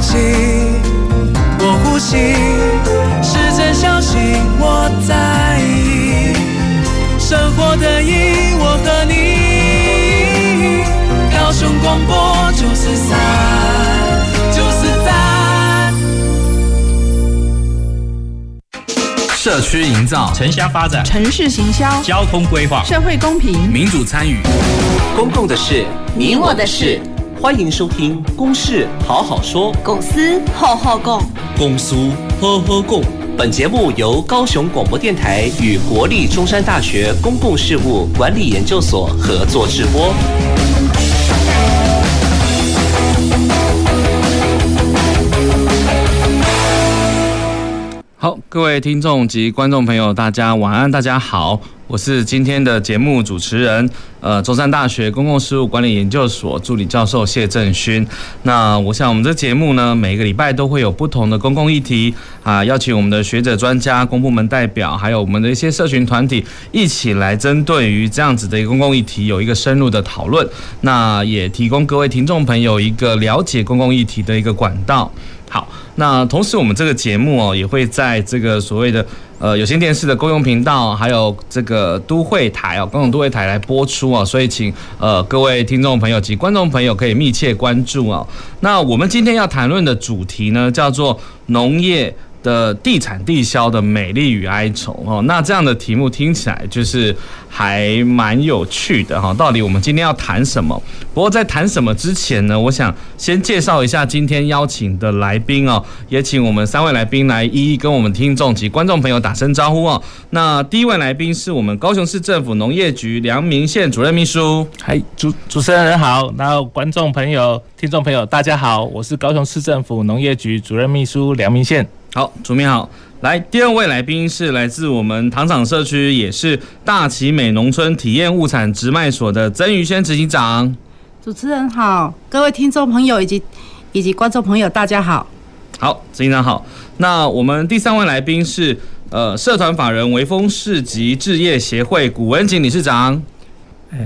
空气，我呼吸，是真相信我在意，生活的意义，我和你，高雄广播九四三。社区营造、城乡发展、城市行销、交通规划、社会公平、民主参与、公共的事、你我的事。欢迎收听《公事好好说》，公司好好讲，公司好好讲。本节目由高雄广播电台与国立中山大学公共事务管理研究所合作直播。好，各位听众及观众朋友，大家晚安，大家好，我是今天的节目主持人，呃，中山大学公共事务管理研究所助理教授谢正勋。那我想，我们这节目呢，每个礼拜都会有不同的公共议题啊，邀请我们的学者、专家、公部门代表，还有我们的一些社群团体，一起来针对于这样子的一个公共议题有一个深入的讨论。那也提供各位听众朋友一个了解公共议题的一个管道。好，那同时我们这个节目哦，也会在这个所谓的呃有线电视的公用频道，还有这个都会台哦，公共都会台来播出哦，所以请呃各位听众朋友及观众朋友可以密切关注哦。那我们今天要谈论的主题呢，叫做农业。的地产地销的美丽与哀愁哦，那这样的题目听起来就是还蛮有趣的哈。到底我们今天要谈什么？不过在谈什么之前呢，我想先介绍一下今天邀请的来宾哦，也请我们三位来宾来一一跟我们听众及观众朋友打声招呼哦。那第一位来宾是我们高雄市政府农业局良明县主任秘书。嗨，主主持人好，然后观众朋友、听众朋友大家好，我是高雄市政府农业局主任秘书良明县。好，主秘好。来，第二位来宾是来自我们糖厂社区，也是大奇美农村体验物产直卖所的曾于轩执行长。主持人好，各位听众朋友以及以及观众朋友，大家好。好，执行长好。那我们第三位来宾是呃，社团法人微风市集置业协会古文锦理事长。呃，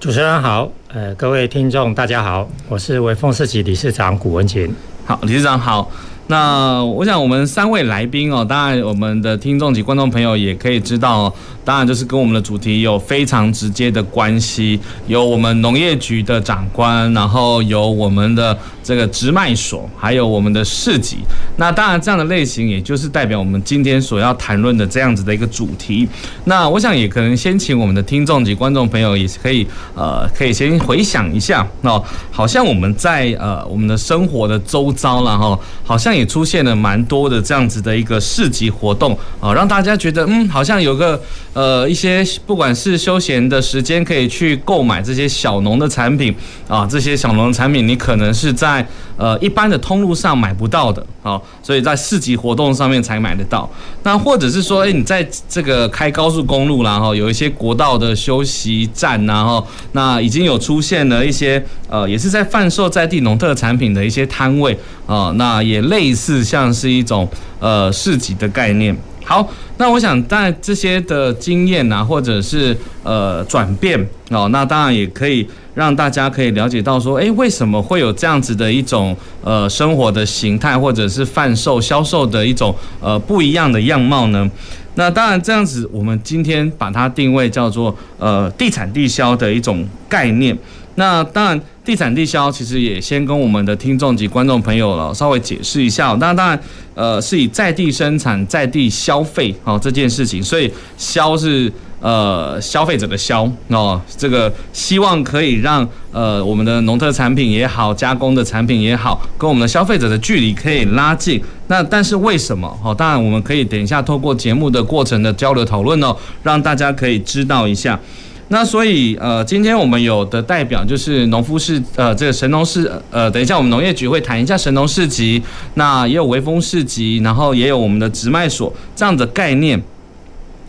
主持人好，呃，各位听众大家好，我是微风市集理事长古文锦。好，理事长好。那我想我们三位来宾哦，当然我们的听众及观众朋友也可以知道，当然就是跟我们的主题有非常直接的关系，有我们农业局的长官，然后有我们的这个直卖所，还有我们的市集。那当然这样的类型，也就是代表我们今天所要谈论的这样子的一个主题。那我想也可能先请我们的听众及观众朋友也是可以呃，可以先回想一下哦，好像我们在呃我们的生活的周遭了哈，好像。也出现了蛮多的这样子的一个市集活动啊，让大家觉得嗯，好像有个呃一些不管是休闲的时间可以去购买这些小农的产品啊，这些小农产品你可能是在呃一般的通路上买不到的啊，所以在市集活动上面才买得到。那或者是说，哎，你在这个开高速公路然后有一些国道的休息站，然后那已经有出现了一些呃，也是在贩售在地农特产品的一些摊位啊，那也类。似像是一种呃市集的概念。好，那我想在这些的经验啊，或者是呃转变哦，那当然也可以让大家可以了解到说，诶，为什么会有这样子的一种呃生活的形态，或者是贩售销售的一种呃不一样的样貌呢？那当然这样子，我们今天把它定位叫做呃地产地销的一种概念。那当然。地产地销其实也先跟我们的听众及观众朋友了稍微解释一下，那当然，呃，是以在地生产、在地消费哦这件事情，所以销是呃消费者的销哦，这个希望可以让呃我们的农特产品也好，加工的产品也好，跟我们的消费者的距离可以拉近。那但是为什么？哦，当然我们可以等一下透过节目的过程的交流讨论哦，让大家可以知道一下。那所以，呃，今天我们有的代表就是农夫市，呃，这个神农市，呃，等一下我们农业局会谈一下神农市集，那也有微风市集，然后也有我们的直卖所这样的概念。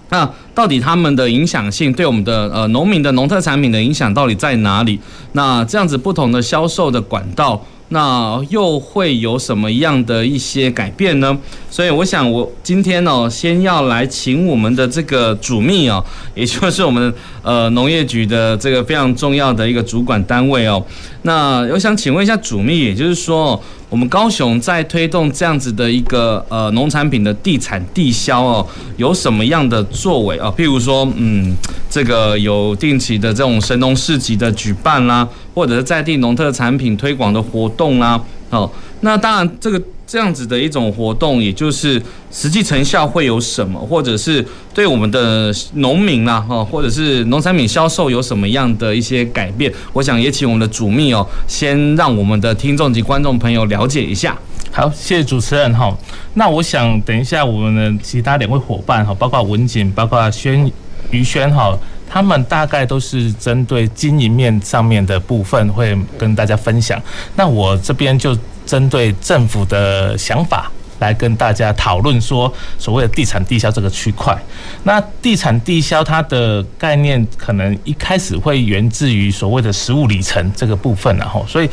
那到底他们的影响性对我们的呃农民的农特产品的影响到底在哪里？那这样子不同的销售的管道那又会有什么样的一些改变呢？所以我想，我今天呢，先要来请我们的这个主秘哦，也就是我们呃农业局的这个非常重要的一个主管单位哦。那我想请问一下主秘，也就是说，我们高雄在推动这样子的一个呃农产品的地产地销哦，有什么样的作为啊？譬如说，嗯，这个有定期的这种神农市集的举办啦，或者是在地农特产品推广的活动啦，哦，那当然这个。这样子的一种活动，也就是实际成效会有什么，或者是对我们的农民啦，哈，或者是农产品销售有什么样的一些改变？我想也请我们的主秘哦，先让我们的听众及观众朋友了解一下。好，谢谢主持人哈。那我想等一下我们的其他两位伙伴哈，包括文锦，包括轩于轩哈，他们大概都是针对经营面上面的部分会跟大家分享。那我这边就。针对政府的想法来跟大家讨论说，所谓的地产地销这个区块，那地产地销它的概念可能一开始会源自于所谓的食物里程这个部分，然后，所以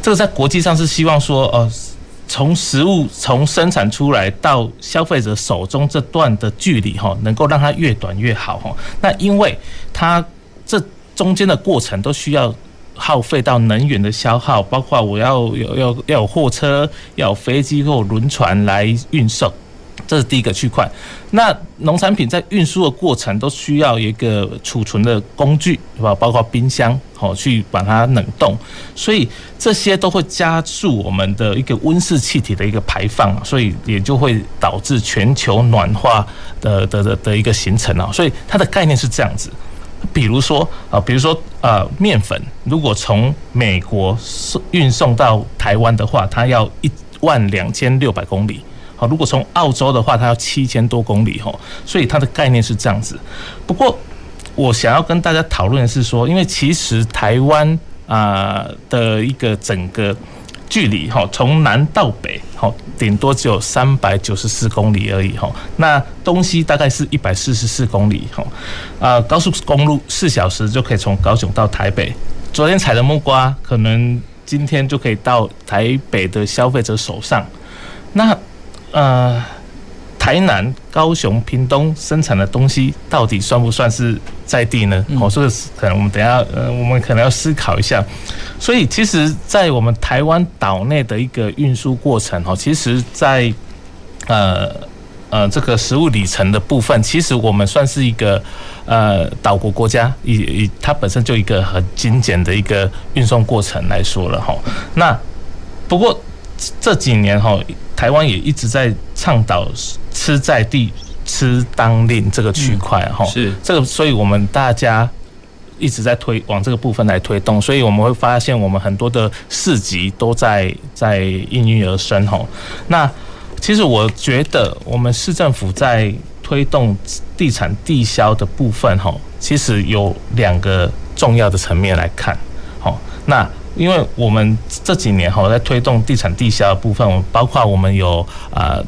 这个在国际上是希望说，呃，从食物从生产出来到消费者手中这段的距离，哈，能够让它越短越好，哈。那因为它这中间的过程都需要。耗费到能源的消耗，包括我要有要要有货车，要有飞机或轮船来运送，这是第一个区块。那农产品在运输的过程都需要一个储存的工具，是吧？包括冰箱，好去把它冷冻，所以这些都会加速我们的一个温室气体的一个排放，所以也就会导致全球暖化的的的的一个形成啊。所以它的概念是这样子。比如说啊，比如说呃，面粉如果从美国送运送到台湾的话，它要一万两千六百公里。好，如果从澳洲的话，它要七千多公里吼。所以它的概念是这样子。不过我想要跟大家讨论的是说，因为其实台湾啊的一个整个。距离哈，从南到北哈，顶多只有三百九十四公里而已哈。那东西大概是一百四十四公里哈。啊，高速公路四小时就可以从高雄到台北。昨天采的木瓜，可能今天就可以到台北的消费者手上。那呃。台南、高雄、屏东生产的东西到底算不算是在地呢？哦，所以可能我们等下呃，我们可能要思考一下。所以，其实，在我们台湾岛内的一个运输过程哦，其实，在呃呃这个食物里程的部分，其实我们算是一个呃岛国国家，以以它本身就一个很精简的一个运送过程来说了哈。那不过这几年哈。台湾也一直在倡导吃在地、吃当令这个区块哈，是这个，所以我们大家一直在推往这个部分来推动，所以我们会发现我们很多的市集都在在应运而生哈。那其实我觉得我们市政府在推动地产地销的部分哈，其实有两个重要的层面来看，好那。因为我们这几年哈在推动地产地销的部分，包括我们有啊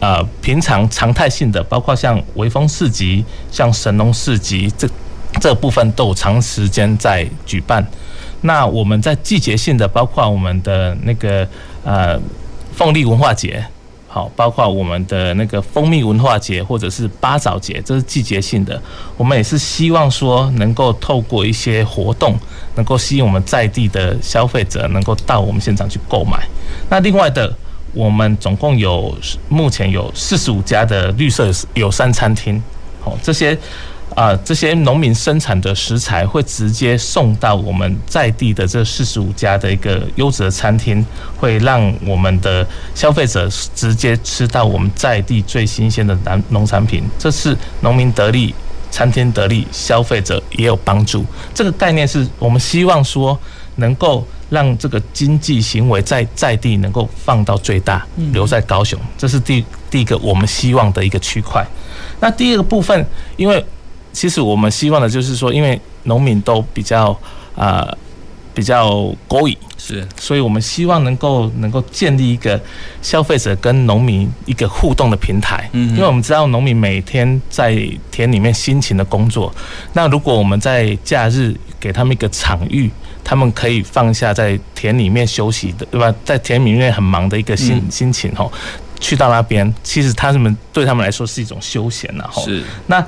啊平常常态性的，包括像潍坊市集、像神农市集这这部分都有长时间在举办。那我们在季节性的，包括我们的那个呃凤梨文化节。好，包括我们的那个蜂蜜文化节，或者是八爪节，这是季节性的。我们也是希望说，能够透过一些活动，能够吸引我们在地的消费者，能够到我们现场去购买。那另外的，我们总共有目前有四十五家的绿色友善餐厅。好，这些。啊，这些农民生产的食材会直接送到我们在地的这四十五家的一个优质的餐厅，会让我们的消费者直接吃到我们在地最新鲜的农农产品。这是农民得利，餐厅得利，消费者也有帮助。这个概念是我们希望说，能够让这个经济行为在在地能够放到最大，留在高雄。这是第第一个我们希望的一个区块。那第二个部分，因为其实我们希望的就是说，因为农民都比较啊、呃、比较勾引，是，所以我们希望能够能够建立一个消费者跟农民一个互动的平台。嗯，因为我们知道农民每天在田里面辛勤的工作，那如果我们在假日给他们一个场域，他们可以放下在田里面休息的，对吧？在田里面很忙的一个心心情吼，去到那边，其实他们对他们来说是一种休闲呐吼。是。那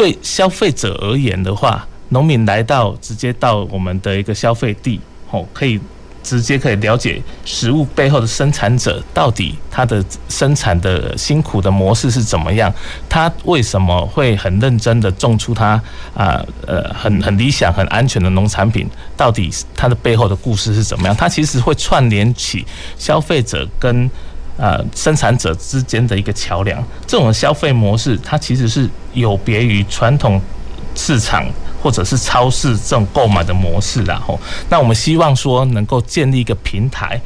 对消费者而言的话，农民来到直接到我们的一个消费地吼，可以。直接可以了解食物背后的生产者到底他的生产的辛苦的模式是怎么样，他为什么会很认真的种出他啊呃很很理想很安全的农产品，到底他的背后的故事是怎么样？他其实会串联起消费者跟呃生产者之间的一个桥梁。这种消费模式，它其实是有别于传统市场。或者是超市这种购买的模式，然后，那我们希望说能够建立一个平台，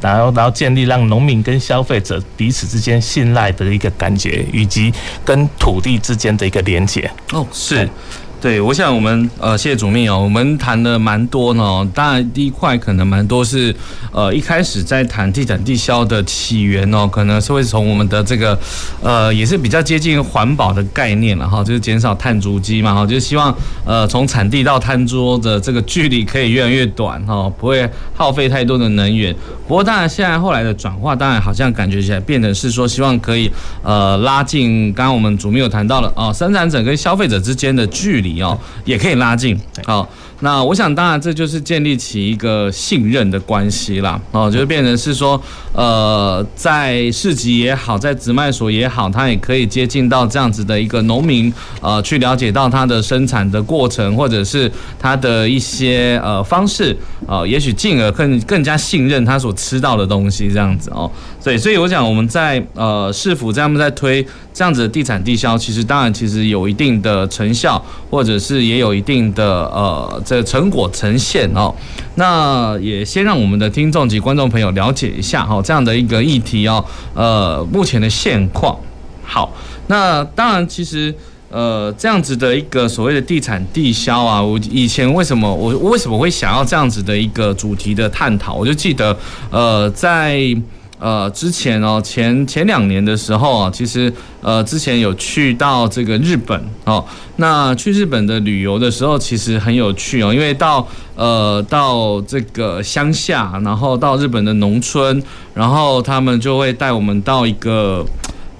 然后，然后建立让农民跟消费者彼此之间信赖的一个感觉，以及跟土地之间的一个连接。哦，是。对，我想我们呃，谢谢主秘哦，我们谈的蛮多呢。当然，第一块可能蛮多是呃，一开始在谈地产地销的起源哦，可能是会从我们的这个呃，也是比较接近环保的概念了哈，就是减少碳足迹嘛哈，就是希望呃，从产地到餐桌的这个距离可以越来越短哈，不会耗费太多的能源。不过，当然现在后来的转化，当然好像感觉起来变得是说，希望可以呃，拉近刚刚我们主秘有谈到了哦，生产者跟消费者之间的距离。哦，也可以拉近。好，那我想，当然这就是建立起一个信任的关系啦。哦，就是变成是说，呃，在市集也好，在直卖所也好，他也可以接近到这样子的一个农民，呃，去了解到他的生产的过程，或者是他的一些呃方式，呃，也许进而更更加信任他所吃到的东西，这样子哦。对，所以我想我们在呃市府这样在推这样子的地产地销，其实当然其实有一定的成效，或者是也有一定的呃这成果呈现哦。那也先让我们的听众及观众朋友了解一下哈这样的一个议题哦，呃目前的现况。好，那当然其实呃这样子的一个所谓的地产地销啊，我以前为什么我为什么会想要这样子的一个主题的探讨？我就记得呃在。呃，之前哦，前前两年的时候啊，其实呃，之前有去到这个日本哦。那去日本的旅游的时候，其实很有趣哦，因为到呃到这个乡下，然后到日本的农村，然后他们就会带我们到一个。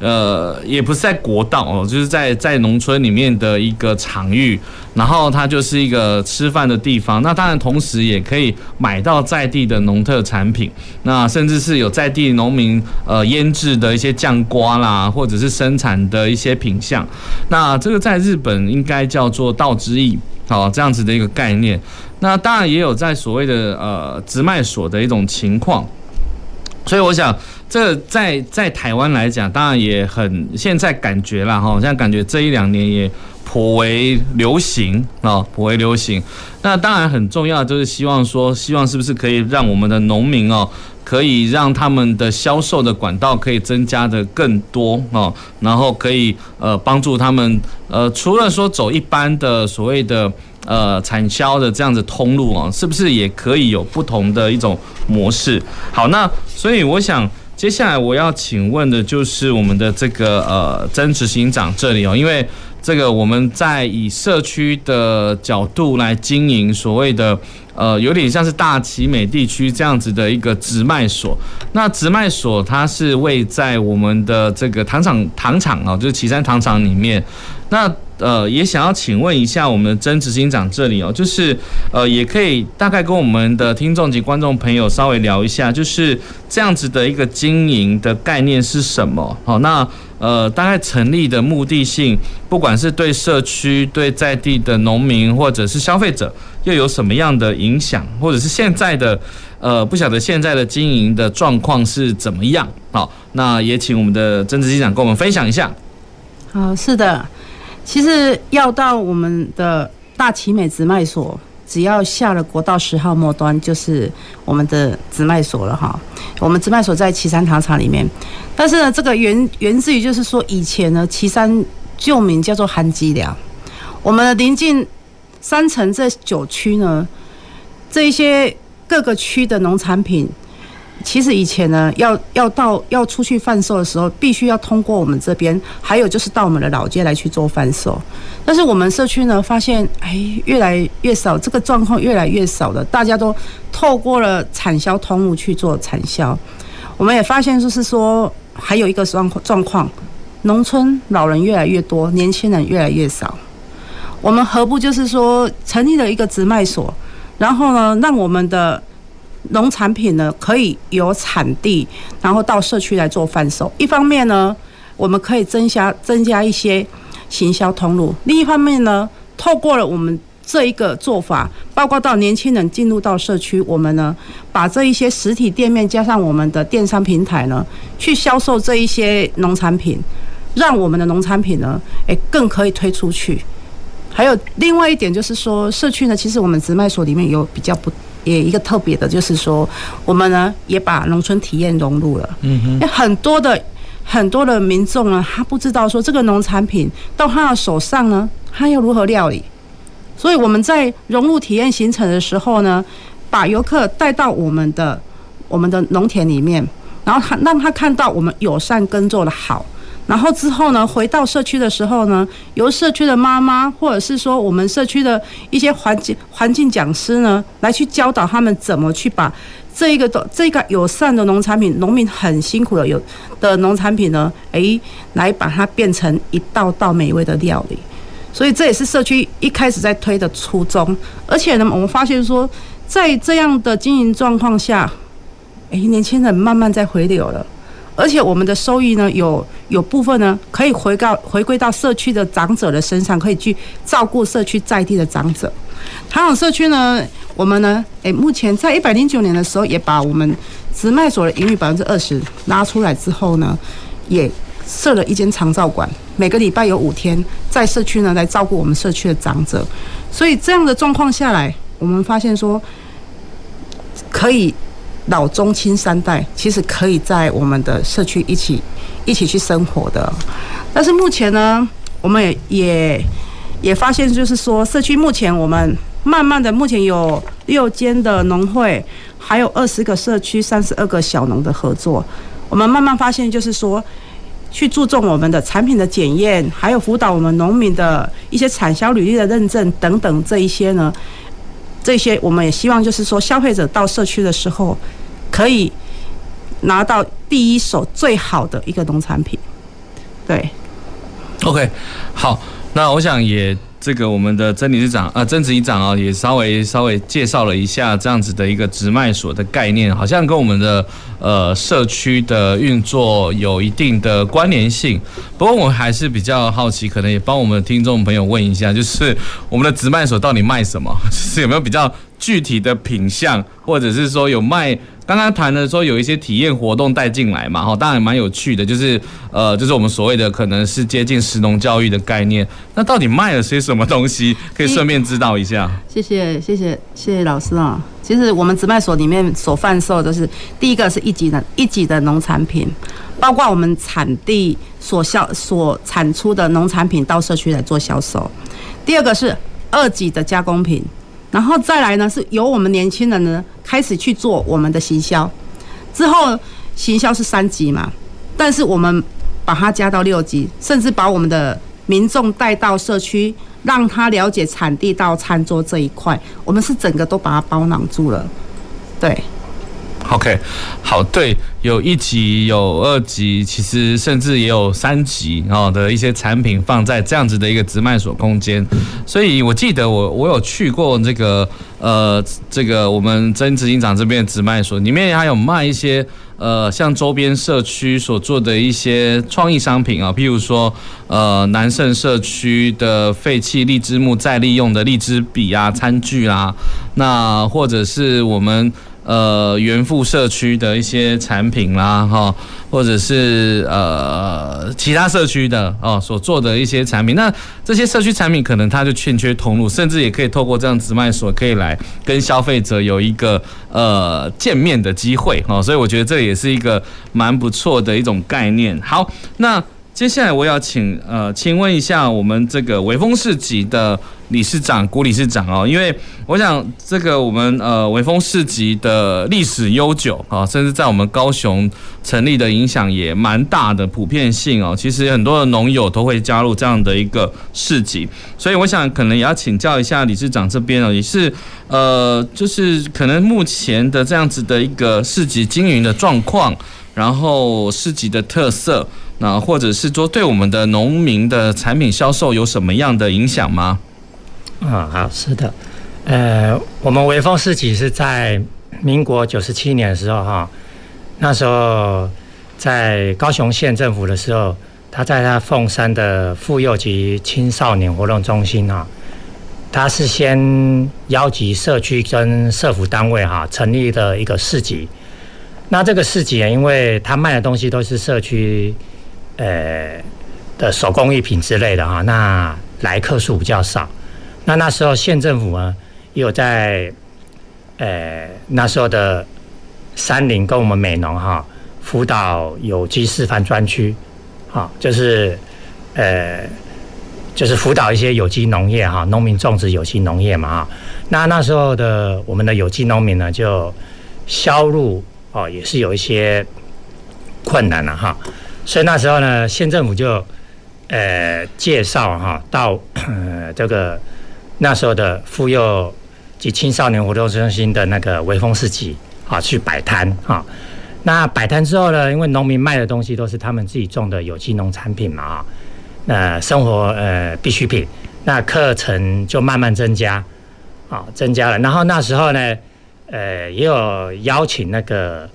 呃，也不是在国道哦，就是在在农村里面的一个场域，然后它就是一个吃饭的地方。那当然，同时也可以买到在地的农特产品，那甚至是有在地农民呃腌制的一些酱瓜啦，或者是生产的一些品相。那这个在日本应该叫做道之驿，好，这样子的一个概念。那当然也有在所谓的呃直卖所的一种情况。所以我想，这在在台湾来讲，当然也很现在感觉了哈，现在感觉这一两年也颇为流行啊，颇为流行。那当然很重要，就是希望说，希望是不是可以让我们的农民哦，可以让他们的销售的管道可以增加的更多哦，然后可以呃帮助他们呃，除了说走一般的所谓的。呃，产销的这样子通路啊，是不是也可以有不同的一种模式？好，那所以我想接下来我要请问的就是我们的这个呃曾执行长这里哦，因为这个我们在以社区的角度来经营所谓的呃有点像是大奇美地区这样子的一个直卖所，那直卖所它是位在我们的这个糖厂糖厂啊，就是旗山糖厂里面，那。呃，也想要请问一下我们的曾执行长这里哦，就是呃，也可以大概跟我们的听众及观众朋友稍微聊一下，就是这样子的一个经营的概念是什么？好，那呃，大概成立的目的性，不管是对社区、对在地的农民或者是消费者，又有什么样的影响？或者是现在的呃，不晓得现在的经营的状况是怎么样？好，那也请我们的曾执行长跟我们分享一下。好，是的。其实要到我们的大奇美直卖所，只要下了国道十号末端，就是我们的直卖所了哈。我们直卖所在岐山糖厂里面，但是呢，这个源源自于就是说，以前呢，岐山旧名叫做含积寮，我们临近山城这九区呢，这一些各个区的农产品，其实以前呢，要要到要出去贩售的时候，必须要通过我们这边，还有就是到我们的老街来去做贩售。但是我们社区呢，发现哎，越来越少，这个状况越来越少了，大家都透过了产销通路去做产销。我们也发现就是说，还有一个状状况，农村老人越来越多，年轻人越来越少。我们何不就是说成立了一个直卖所，然后呢，让我们的农产品呢，可以由产地，然后到社区来做贩售。一方面呢，我们可以增加增加一些行销通路；另一方面呢，透过了我们这一个做法，包括到年轻人进入到社区，我们呢，把这一些实体店面加上我们的电商平台呢，去销售这一些农产品，让我们的农产品呢，诶，更可以推出去。还有另外一点就是说，社区呢，其实我们直卖所里面有比较不。也一个特别的，就是说，我们呢也把农村体验融入了。嗯哼，因为很多的很多的民众呢，他不知道说这个农产品到他的手上呢，他要如何料理。所以我们在融入体验行程的时候呢，把游客带到我们的我们的农田里面，然后他让他看到我们友善耕作的好。然后之后呢，回到社区的时候呢，由社区的妈妈或者是说我们社区的一些环境环境讲师呢，来去教导他们怎么去把这一个的这个友善的农产品，农民很辛苦的有的农产品呢，诶，来把它变成一道道美味的料理。所以这也是社区一开始在推的初衷。而且呢，我们发现说，在这样的经营状况下，诶，年轻人慢慢在回流了。而且我们的收益呢，有有部分呢，可以回到回归到社区的长者的身上，可以去照顾社区在地的长者。唐老社区呢，我们呢，诶，目前在一百零九年的时候，也把我们直卖所的盈余百分之二十拉出来之后呢，也设了一间长照馆，每个礼拜有五天在社区呢来照顾我们社区的长者。所以这样的状况下来，我们发现说可以。老中青三代其实可以在我们的社区一起一起去生活的，但是目前呢，我们也也也发现，就是说社区目前我们慢慢的，目前有六间的农会，还有二十个社区三十二个小农的合作，我们慢慢发现，就是说去注重我们的产品的检验，还有辅导我们农民的一些产销履历的认证等等这一些呢。这些我们也希望，就是说，消费者到社区的时候，可以拿到第一手最好的一个农产品。对，OK，好，那我想也。这个我们的曾理事长啊，曾执行长啊，也稍微稍微介绍了一下这样子的一个直卖所的概念，好像跟我们的呃社区的运作有一定的关联性。不过我还是比较好奇，可能也帮我们听众朋友问一下，就是我们的直卖所到底卖什么？就是有没有比较具体的品项，或者是说有卖？刚刚谈的说有一些体验活动带进来嘛，哈，当然蛮有趣的，就是呃，就是我们所谓的可能是接近食农教育的概念。那到底卖了些什么东西？可以 顺便知道一下。谢谢谢谢谢谢老师啊。其实我们直卖所里面所贩售的是第一个是一级的一级的农产品，包括我们产地所销所产出的农产品到社区来做销售。第二个是二级的加工品。然后再来呢，是由我们年轻人呢开始去做我们的行销，之后行销是三级嘛，但是我们把它加到六级，甚至把我们的民众带到社区，让他了解产地到餐桌这一块，我们是整个都把它包囊住了，对。OK，好，对，有一级，有二级，其实甚至也有三级哦的一些产品放在这样子的一个直卖所空间，所以我记得我我有去过这个呃这个我们曾执行长这边的直卖所，里面还有卖一些呃像周边社区所做的一些创意商品啊，譬如说呃南胜社区的废弃荔枝木再利用的荔枝笔啊餐具啊，那或者是我们。呃，元富社区的一些产品啦，哈，或者是呃其他社区的哦所做的一些产品，那这些社区产品可能它就欠缺通路，甚至也可以透过这样直卖所可以来跟消费者有一个呃见面的机会哦，所以我觉得这也是一个蛮不错的一种概念。好，那接下来我要请呃，请问一下我们这个微风市集的理事长古理事长哦，因为我想这个我们呃微风市集的历史悠久啊，甚至在我们高雄成立的影响也蛮大的，普遍性哦，其实很多的农友都会加入这样的一个市集，所以我想可能也要请教一下理事长这边哦，也是呃就是可能目前的这样子的一个市集经营的状况，然后市集的特色，那或者是说对我们的农民的产品销售有什么样的影响吗？啊，好，是的，呃，我们微风市集是在民国九十七年的时候，哈，那时候在高雄县政府的时候，他在他凤山的妇幼及青少年活动中心，哈，他是先邀集社区跟社福单位，哈，成立的一个市集。那这个市集啊因为他卖的东西都是社区，呃的手工艺品之类的，哈，那来客数比较少。那那时候县政府呢，有在，呃，那时候的山林跟我们美农哈辅导有机示范专区，好，就是呃，就是辅导一些有机农业哈，农民种植有机农业嘛哈。那那时候的我们的有机农民呢，就销路哦也是有一些困难了哈。所以那时候呢，县政府就呃介绍哈到呃这个。那时候的妇幼及青少年活动中心的那个微风市集啊，去摆摊啊。那摆摊之后呢，因为农民卖的东西都是他们自己种的有机农产品嘛啊，那生活呃必需品，那课程就慢慢增加啊，增加了。然后那时候呢，呃，也有邀请那个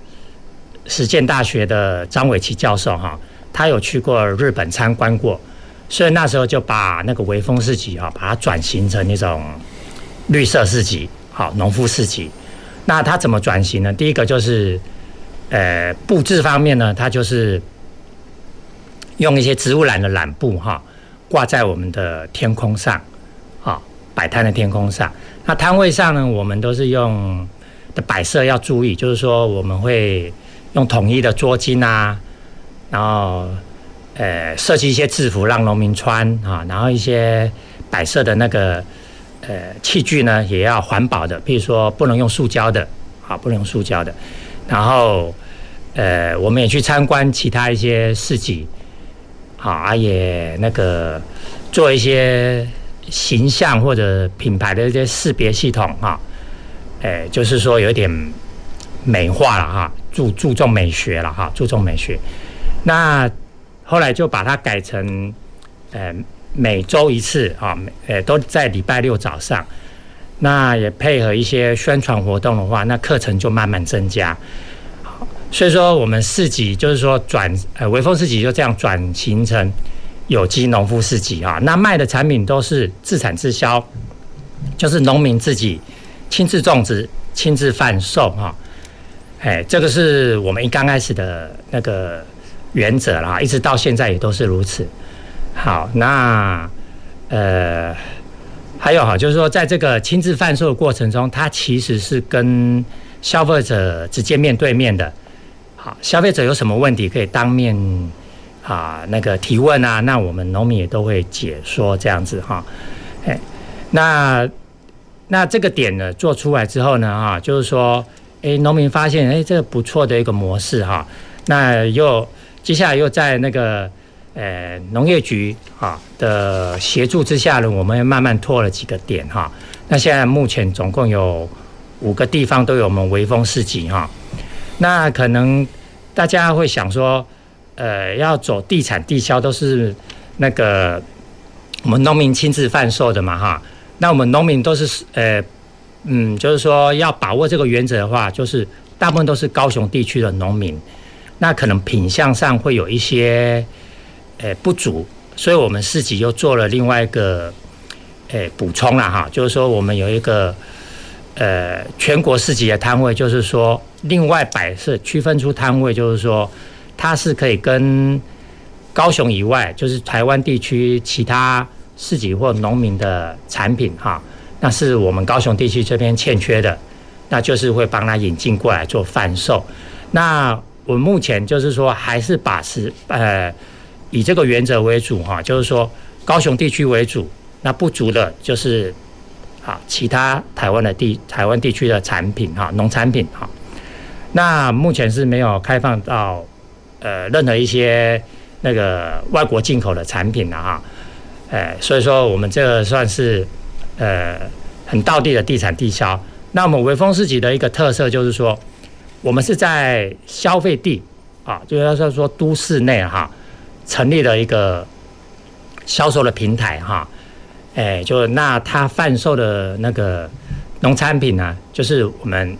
实践大学的张伟琪教授哈，他有去过日本参观过。所以那时候就把那个微风市集啊，把它转型成一种绿色市集，好，农夫市集。那它怎么转型呢？第一个就是，呃，布置方面呢，它就是用一些植物染的染布哈，挂在我们的天空上，啊，摆摊的天空上。那摊位上呢，我们都是用的摆设要注意，就是说我们会用统一的桌巾啊，然后。呃，设计一些制服让农民穿啊，然后一些摆设的那个呃器具呢，也要环保的，比如说不能用塑胶的，啊，不能用塑胶的。然后呃，我们也去参观其他一些市集，啊，也那个做一些形象或者品牌的一些识别系统哈，呃，就是说有点美化了哈，注注重美学了哈，注重美学。那后来就把它改成，呃，每周一次啊，每呃，都在礼拜六早上。那也配合一些宣传活动的话，那课程就慢慢增加。所以说我们市集就是说转，呃，微风市集就这样转型成有机农夫市集啊。那卖的产品都是自产自销，就是农民自己亲自种植、亲自贩售哈。哎，这个是我们一刚开始的那个。原则啦，一直到现在也都是如此。好，那呃，还有哈，就是说，在这个亲自贩售的过程中，它其实是跟消费者直接面对面的。好，消费者有什么问题可以当面啊那个提问啊，那我们农民也都会解说这样子哈。哎，那那这个点呢做出来之后呢，哈，就是说，哎，农民发现，哎，这个不错的一个模式哈，那又。接下来又在那个呃农业局哈的协助之下呢，我们慢慢拓了几个点哈。那现在目前总共有五个地方都有我们微风市集哈。那可能大家会想说，呃，要走地产地销都是那个我们农民亲自贩售的嘛哈。那我们农民都是呃嗯，就是说要把握这个原则的话，就是大部分都是高雄地区的农民。那可能品相上会有一些，诶不足，所以我们市集又做了另外一个，诶补充了哈，就是说我们有一个，呃全国市集的摊位，就是说另外摆设区分出摊位，就是说它是可以跟高雄以外，就是台湾地区其他市集或农民的产品哈，那是我们高雄地区这边欠缺的，那就是会帮他引进过来做贩售，那。我目前就是说，还是把持呃以这个原则为主哈，就是说高雄地区为主，那不足的就是啊其他台湾的地台湾地区的产品哈，农产品哈。那目前是没有开放到呃任何一些那个外国进口的产品的哈。呃，所以说我们这个算是呃很道地的地产地销。那么微风市集的一个特色就是说，我们是在消费地啊，就是说说都市内哈成立了一个销售的平台哈。哎，就那他贩售的那个农产品呢，就是我们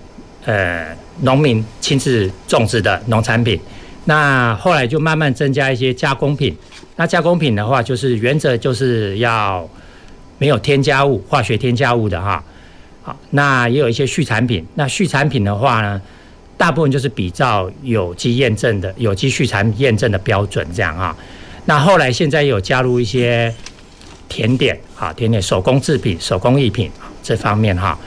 呃农民亲自种植的农产品。那后来就慢慢增加一些加工品。那加工品的话，就是原则就是要没有添加物、化学添加物的哈。好，那也有一些畜产品。那畜产品的话呢，大部分就是比照有机验证的有机畜产验证的标准这样啊。那后来现在有加入一些甜点啊，甜点手工制品、手工艺品这方面哈。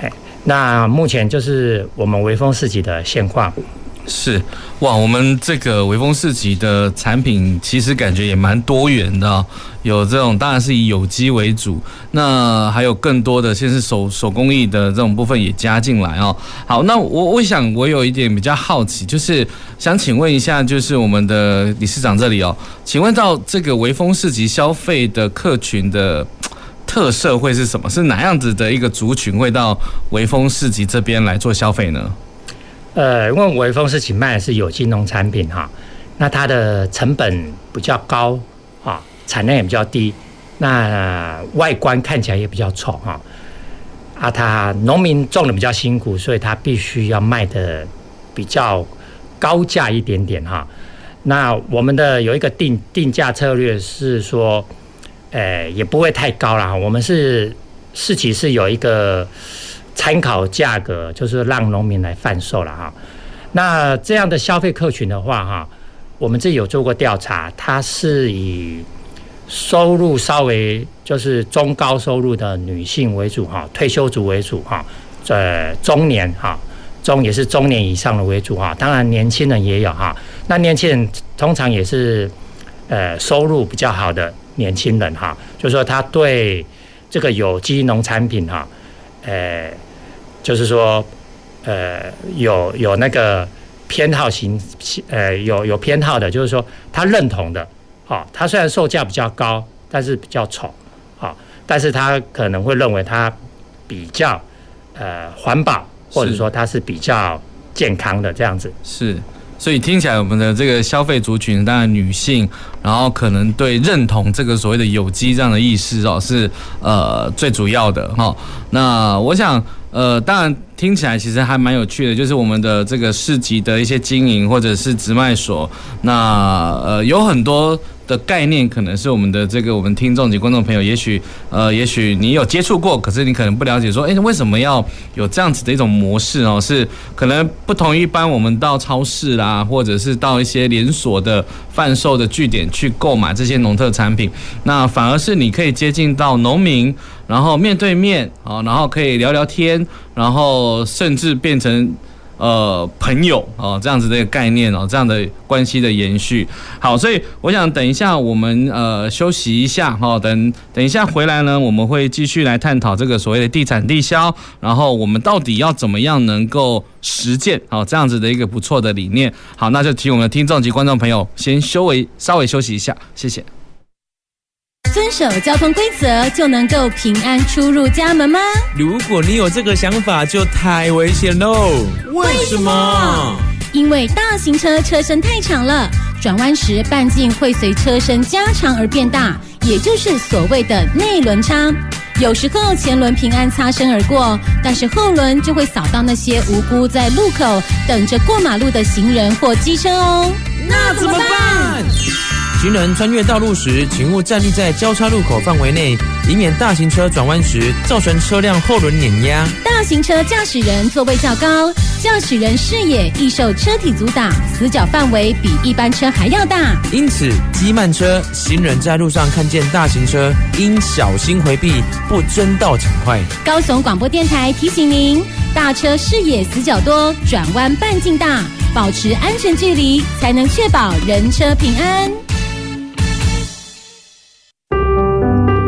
哎，那目前就是我们微风市集的现况。是哇，我们这个微风市集的产品其实感觉也蛮多元的哦，有这种当然是以有机为主，那还有更多的，先是手手工艺的这种部分也加进来哦。好，那我我想我有一点比较好奇，就是想请问一下，就是我们的理事长这里哦，请问到这个微风市集消费的客群的特色会是什么？是哪样子的一个族群会到微风市集这边来做消费呢？呃，因为微风市集卖的是有机农产品哈，那它的成本比较高啊，产量也比较低，那外观看起来也比较丑哈，啊，它农民种的比较辛苦，所以它必须要卖的比较高价一点点哈。那我们的有一个定定价策略是说，呃，也不会太高啦，我们是市集是有一个。参考价格就是让农民来贩售了哈，那这样的消费客群的话哈，我们自己有做过调查，它是以收入稍微就是中高收入的女性为主哈，退休族为主哈，呃中年哈，中也是中年以上的为主哈，当然年轻人也有哈，那年轻人通常也是呃收入比较好的年轻人哈，就是说他对这个有机农产品哈。呃，就是说，呃，有有那个偏好型，呃，有有偏好的，就是说他认同的，好，他虽然售价比较高，但是比较丑，好，但是他可能会认为它比较呃环保，或者说它是比较健康的这样子，是。所以听起来，我们的这个消费族群，当然女性，然后可能对认同这个所谓的有机这样的意识哦，是呃最主要的哈。那我想，呃，当然听起来其实还蛮有趣的，就是我们的这个市集的一些经营或者是直卖所，那呃有很多。的概念可能是我们的这个我们听众及观众朋友，也许呃，也许你有接触过，可是你可能不了解，说，诶，为什么要有这样子的一种模式哦？是可能不同于一般我们到超市啦，或者是到一些连锁的贩售的据点去购买这些农特产品，那反而是你可以接近到农民，然后面对面啊，然后可以聊聊天，然后甚至变成。呃，朋友哦，这样子的一个概念哦，这样的关系的延续。好，所以我想等一下我们呃休息一下哈，等等一下回来呢，我们会继续来探讨这个所谓的地产地销，然后我们到底要怎么样能够实践哦这样子的一个不错的理念。好，那就请我们的听众及观众朋友先稍微稍微休息一下，谢谢。遵守交通规则就能够平安出入家门吗？如果你有这个想法，就太危险喽！为什么？因为大型车车身太长了，转弯时半径会随车身加长而变大，也就是所谓的内轮差。有时候前轮平安擦身而过，但是后轮就会扫到那些无辜在路口等着过马路的行人或机车哦。那怎么办？行人穿越道路时，请勿站立在交叉路口范围内，以免大型车转弯时造成车辆后轮碾压。大型车驾驶人座位较高，驾驶人视野易受车体阻挡，死角范围比一般车还要大。因此，机慢车行人在路上看见大型车，应小心回避，不争道抢快。高雄广播电台提醒您：大车视野死角多，转弯半径大，保持安全距离，才能确保人车平安。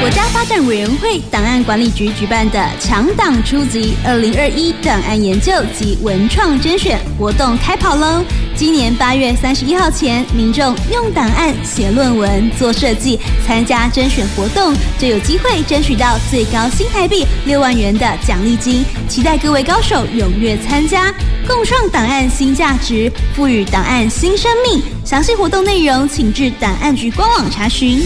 国家发展委员会档案管理局举办的强档出击二零二一档案研究及文创甄选活动开跑喽！今年八月三十一号前，民众用档案写论文、做设计，参加甄选活动，就有机会争取到最高新台币六万元的奖励金。期待各位高手踊跃参加，共创档案新价值，赋予档案新生命。详细活动内容，请至档案局官网查询。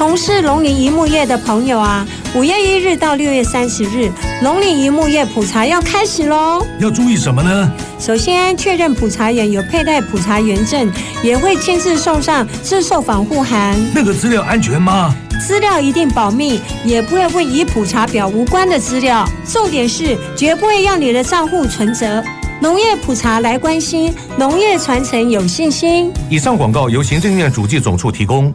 从事农林渔牧业的朋友啊，五月一日到六月三十日，农林渔牧业普查要开始喽。要注意什么呢？首先确认普查员有佩戴普查员证，也会亲自送上自售防护函。那个资料安全吗？资料一定保密，也不会问与普查表无关的资料。重点是绝不会要你的账户存折。农业普查来关心，农业传承有信心。以上广告由行政院主计总处提供。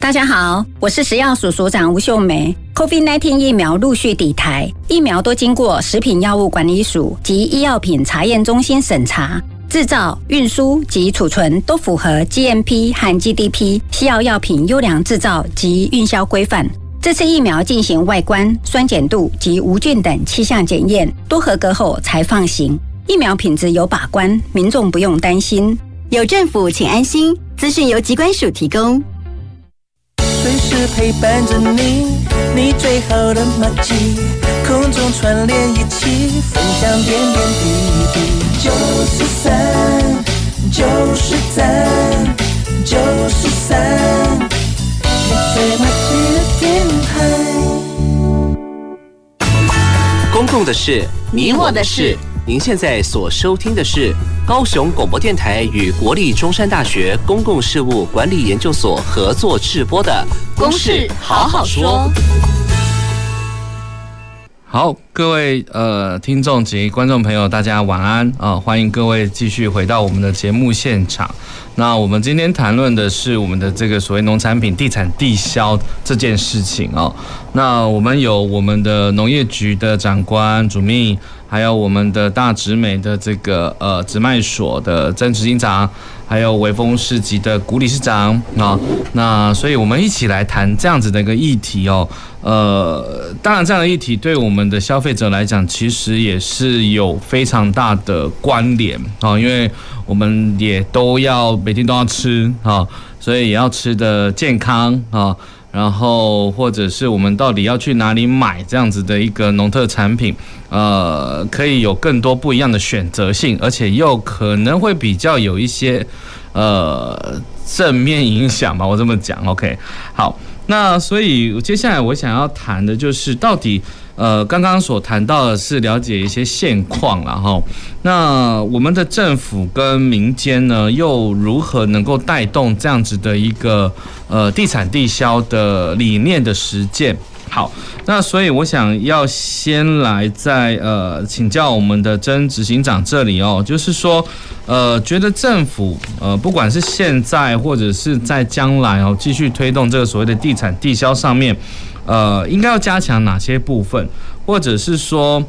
大家好，我是食药署署长吴秀梅。COVID-19 疫苗陆续抵台，疫苗都经过食品药物管理署及医药品查验中心审查，制造、运输及储存都符合 GMP 和 GDP 西药药品优良制造及运销规范。这次疫苗进行外观、酸碱度及无菌等七项检验，都合格后才放行。疫苗品质有把关，民众不用担心。有政府，请安心。资讯由疾管署提供。随时陪伴着你，你最好的默契，空中串联一起，分享点点滴滴。九十三，九十三，九十三，你最默契的电台。公共的事，你我的事。您现在所收听的是高雄广播电台与国立中山大学公共事务管理研究所合作制播的《公事好好说》。好，各位呃听众及观众朋友，大家晚安啊、欢迎各位继续回到我们的节目现场。那我们今天谈论的是我们的这个所谓农产品地产地销这件事情哦。那我们有我们的农业局的长官主秘。还有我们的大直美的这个呃直卖所的曾执行长，还有微风市集的古理事长啊，那所以我们一起来谈这样子的一个议题哦。呃，当然这样的议题对我们的消费者来讲，其实也是有非常大的关联啊，因为我们也都要每天都要吃啊，所以也要吃得健康啊。然后，或者是我们到底要去哪里买这样子的一个农特产品，呃，可以有更多不一样的选择性，而且又可能会比较有一些呃正面影响吧，我这么讲，OK，好，那所以接下来我想要谈的就是到底。呃，刚刚所谈到的是了解一些现况，然后那我们的政府跟民间呢，又如何能够带动这样子的一个呃地产地销的理念的实践？好，那所以我想要先来在呃请教我们的曾执行长这里哦，就是说呃，觉得政府呃不管是现在或者是在将来哦，继续推动这个所谓的地产地销上面。呃，应该要加强哪些部分，或者是说，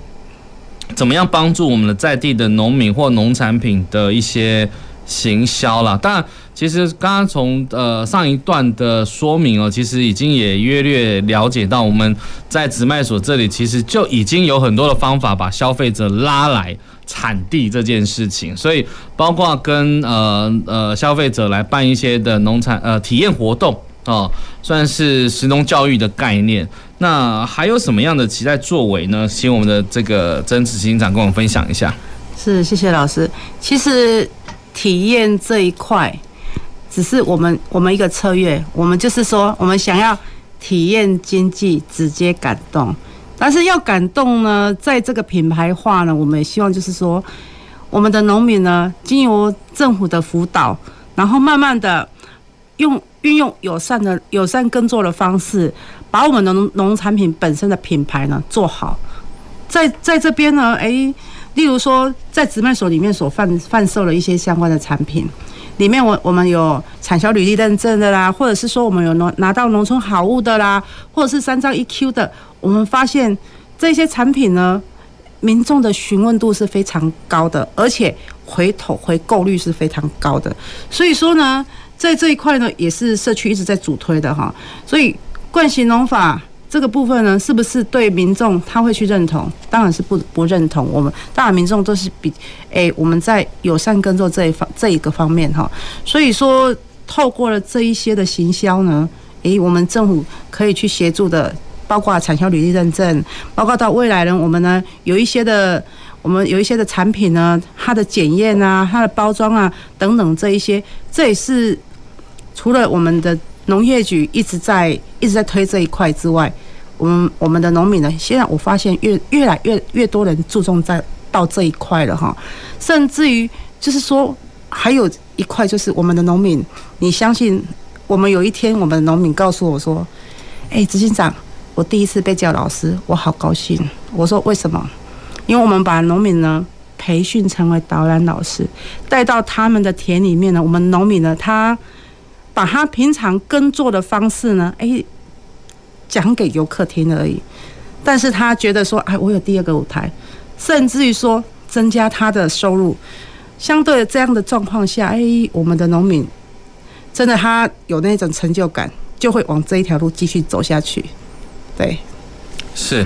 怎么样帮助我们的在地的农民或农产品的一些行销啦？当然，其实刚刚从呃上一段的说明哦，其实已经也约略了解到，我们在直卖所这里其实就已经有很多的方法把消费者拉来产地这件事情，所以包括跟呃呃消费者来办一些的农产呃体验活动。哦，算是食农教育的概念。那还有什么样的期待作为呢？请我们的这个曾执行长跟我们分享一下。是，谢谢老师。其实体验这一块，只是我们我们一个策略。我们就是说，我们想要体验经济，直接感动。但是要感动呢，在这个品牌化呢，我们也希望就是说，我们的农民呢，经由政府的辅导，然后慢慢的。用运用友善的友善耕作的方式，把我们的农农产品本身的品牌呢做好。在在这边呢，哎，例如说在直卖所里面所贩贩售的一些相关的产品，里面我我们有产销履历认证的啦，或者是说我们有拿拿到农村好物的啦，或者是三张一 Q 的，我们发现这些产品呢，民众的询问度是非常高的，而且回头回购率是非常高的。所以说呢，在这一块呢，也是社区一直在主推的哈。所以惯行农法这个部分呢，是不是对民众他会去认同？当然是不不认同。我们当然民众都是比诶、我们在友善耕作这一方这一个方面哈。所以说，透过了这一些的行销呢，诶、我们政府可以去协助的。包括产销履历认证，包括到未来呢，我们呢有一些的，我们有一些的产品呢，它的检验啊，它的包装啊等等这一些，这也是除了我们的农业局一直在一直在推这一块之外，我们我们的农民呢，现在我发现越越来越越多人注重在到这一块了哈，甚至于就是说还有一块就是我们的农民，你相信我们有一天我们的农民告诉我说，哎，执行长。我第一次被叫老师，我好高兴。我说为什么？因为我们把农民呢培训成为导览老师，带到他们的田里面呢。我们农民呢，他把他平常耕作的方式呢，诶，讲给游客听而已。但是他觉得说，哎，我有第二个舞台，甚至于说增加他的收入。相对这样的状况下，哎，我们的农民真的他有那种成就感，就会往这一条路继续走下去。对，是，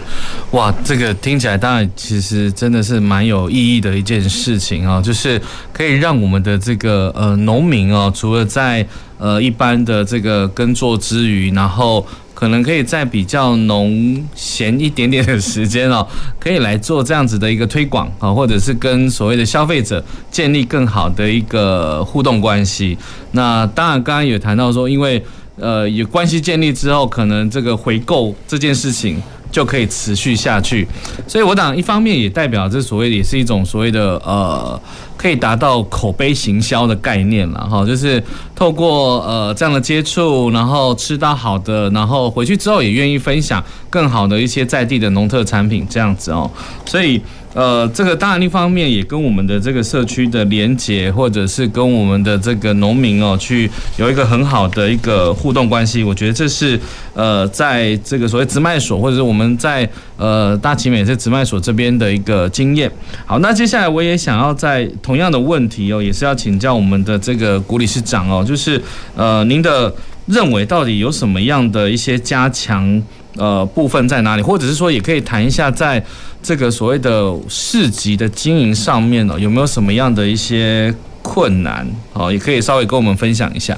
哇，这个听起来当然其实真的是蛮有意义的一件事情啊，就是可以让我们的这个呃农民哦，除了在呃一般的这个耕作之余，然后可能可以在比较农闲一点点的时间哦，可以来做这样子的一个推广啊，或者是跟所谓的消费者建立更好的一个互动关系。那当然刚刚有谈到说，因为呃，有关系建立之后，可能这个回购这件事情就可以持续下去。所以，我想一方面也代表这所谓也是一种所谓的呃，可以达到口碑行销的概念了哈，就是透过呃这样的接触，然后吃到好的，然后回去之后也愿意分享更好的一些在地的农特产品这样子哦，所以。呃，这个当然一方面也跟我们的这个社区的连结，或者是跟我们的这个农民哦，去有一个很好的一个互动关系。我觉得这是呃，在这个所谓直卖所，或者是我们在呃大奇美在直卖所这边的一个经验。好，那接下来我也想要在同样的问题哦，也是要请教我们的这个古理事长哦，就是呃，您的认为到底有什么样的一些加强呃部分在哪里，或者是说也可以谈一下在。这个所谓的市集的经营上面呢，有没有什么样的一些困难？哦，也可以稍微跟我们分享一下。